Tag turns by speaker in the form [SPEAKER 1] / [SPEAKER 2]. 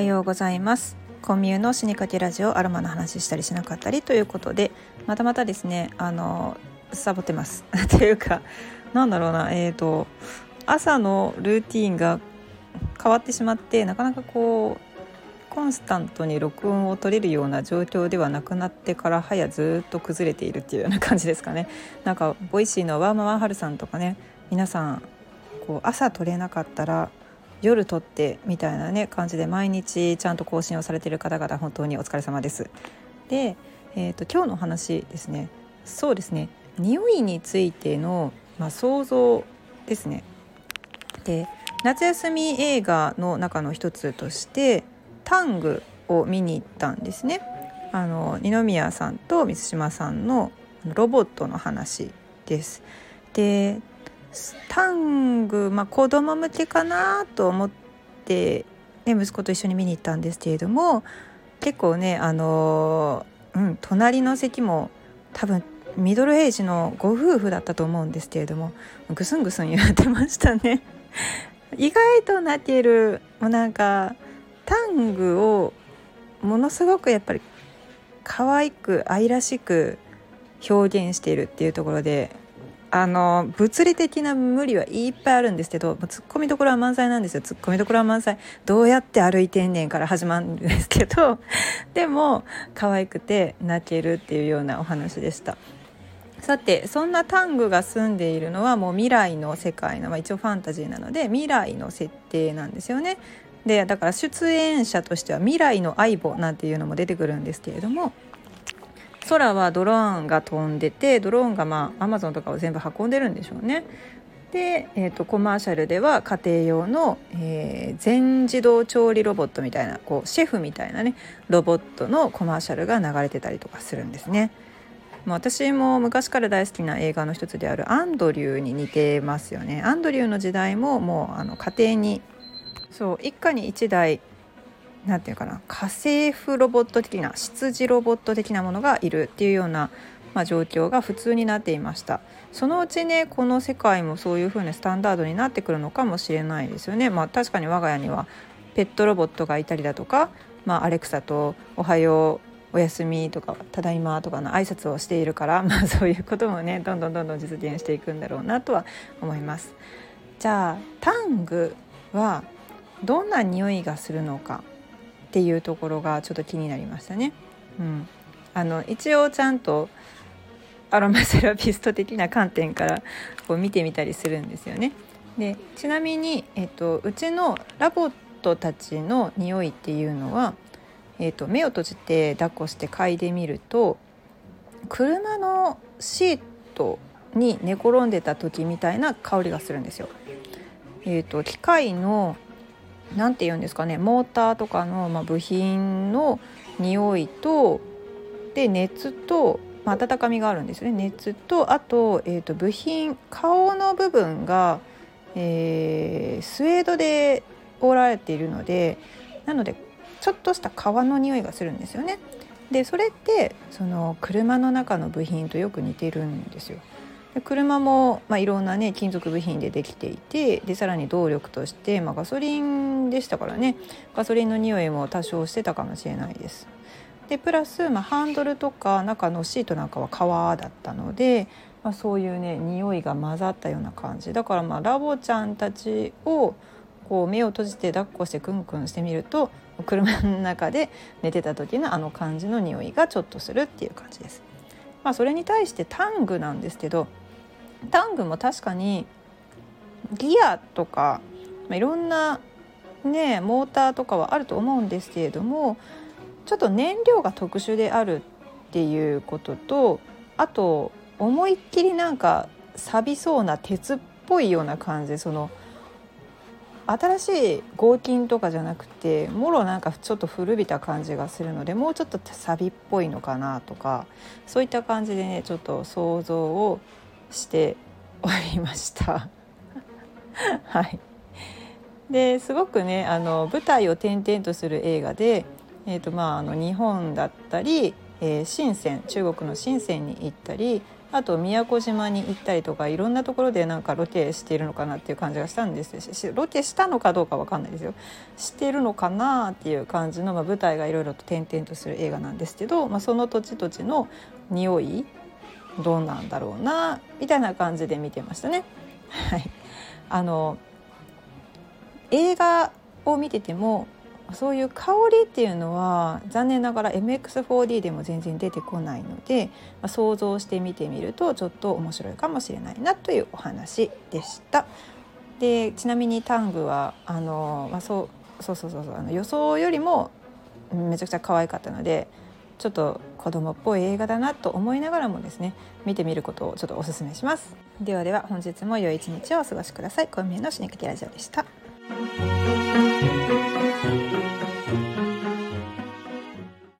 [SPEAKER 1] はようございます。コミュの死にかけラジオアロマの話したりしなかったりということでまたまたですねあのサボってます。というかなんだろうなえっ、ー、と朝のルーティンが変わってしまってなかなかこうコンスタントに録音を取れるような状況ではなくなってからはやずっと崩れているっていうような感じですかね。なんか Voicy のワーマワーハルさんとかね皆さんこう朝撮れなかったら夜撮ってみたいなね感じで毎日ちゃんと更新をされている方々本当にお疲れ様です。で、えーと、今日の話ですねそうですね匂いについての、まあ、想像ですね。で夏休み映画の中の一つとして「タング」を見に行ったんですね。あの二宮さんと満島さんのロボットの話です。でタング、まあ、子供向けかなと思って、ね、息子と一緒に見に行ったんですけれども結構ねあの、うん、隣の席も多分ミドルエイジのご夫婦だったと思うんですけれどもぐすんぐすん言ってましたね。意外と泣けるもうなんかタングをものすごくやっぱり可愛く愛らしく表現しているっていうところであの物理的な無理はいっぱいあるんですけどツッコミどころは満載なんですよ。ツッコミどころは満載。どうやって歩いてんねんから始まるんですけど でも可愛くて泣けるっていうようなお話でした。さてそんなタングが住んでいるのはもう未来の世界の、まあ、一応ファンタジーなので未来の設定なんですよね。でだから出演者としては未来の相棒なんていうのも出てくるんですけれども空はドローンが飛んでてドローンがまあアマゾンとかを全部運んでるんでしょうね。で、えーと、コマーシャルでは家庭用の、えー、全自動調理ロボットみたいなこうシェフみたいなねロボットのコマーシャルが流れてたりとかするんですね。ま、私も昔から大好きな映画の一つであるアンドリューに似てますよね。アンドリューの時代ももうあの家庭にそう一家に一台何て言うかな家政婦ロボット的な執事ロボット的なものがいるっていうような、まあ、状況が普通になっていました。そのうちねこの世界もそういう風なスタンダードになってくるのかもしれないですよね。まあ確かに我が家にはペットロボットがいたりだとか、まあ、アレクサと「おはようおやすみ」とか「ただいま」とかの挨拶をしているから、まあ、そういうこともねどんどんどんどん実現していくんだろうなとは思います。じゃあタングはどんな匂いがするのか。っていうところがちょっと気になりましたね。うん、あの一応ちゃんとアロマセラピスト的な観点からこう見てみたりするんですよね。でちなみに、えっと、うちのラボットたちの匂いっていうのは、えっと、目を閉じて抱っこして嗅いでみると車のシートに寝転んでた時みたいな香りがするんですよ。えーと機械の何て言うんですかねモーターとかの、まあ、部品の匂いとで熱と、まあ、温かみがあるんですね熱とあと,、えーと、部品顔の部分が、えー、スウェードで覆られているのでなのでちょっとした革の匂いがするんですよね。でそれってその車の中の部品とよく似てるんですよ。車も、まあ、いろんなね金属部品でできていてでさらに動力として、まあ、ガソリンでしたからねガソリンの匂いも多少してたかもしれないです。でプラス、まあ、ハンドルとか中のシートなんかは革だったので、まあ、そういうね匂いが混ざったような感じだからまあラボちゃんたちをこう目を閉じて抱っこしてクンクンしてみると車の中で寝てた時のあの感じの匂いがちょっとするっていう感じです。まあ、それに対してタングなんですけどタングも確かにギアとか、まあ、いろんなねモーターとかはあると思うんですけれどもちょっと燃料が特殊であるっていうこととあと思いっきりなんか錆びそうな鉄っぽいような感じその新しい合金とかじゃなくてもろなんかちょっと古びた感じがするのでもうちょっとサビっぽいのかなとかそういった感じでねちょっと想像をしておりました。はい、ですごくねあの舞台を転々とする映画で、えーとまあ、あの日本だったり、えー、深セン中国の深センに行ったりあと宮古島に行ったりとかいろんなところでなんかロケしているのかなっていう感じがしたんですしロケしたのかどうか分かんないですよ。してるのかなっていう感じの、まあ、舞台がいろいろと転々とする映画なんですけど、まあ、その土地土地の匂いどうなんだろうなみたいな感じで見てましたね。はい、あの映画を見ててもそういう香りっていうのは残念ながら MX4D でも全然出てこないので、まあ、想像して見てみるとちょっと面白いかもしれないなというお話でした。でちなみにタングはあの、まあ、そうそうそうそうあの予想よりもめちゃくちゃ可愛かったのでちょっと子供っぽい映画だなと思いながらもですね見てみることをちょっとおすすめします。ではでは本日も良い一日をお過ごしください。小宮のシネクティラジオでした。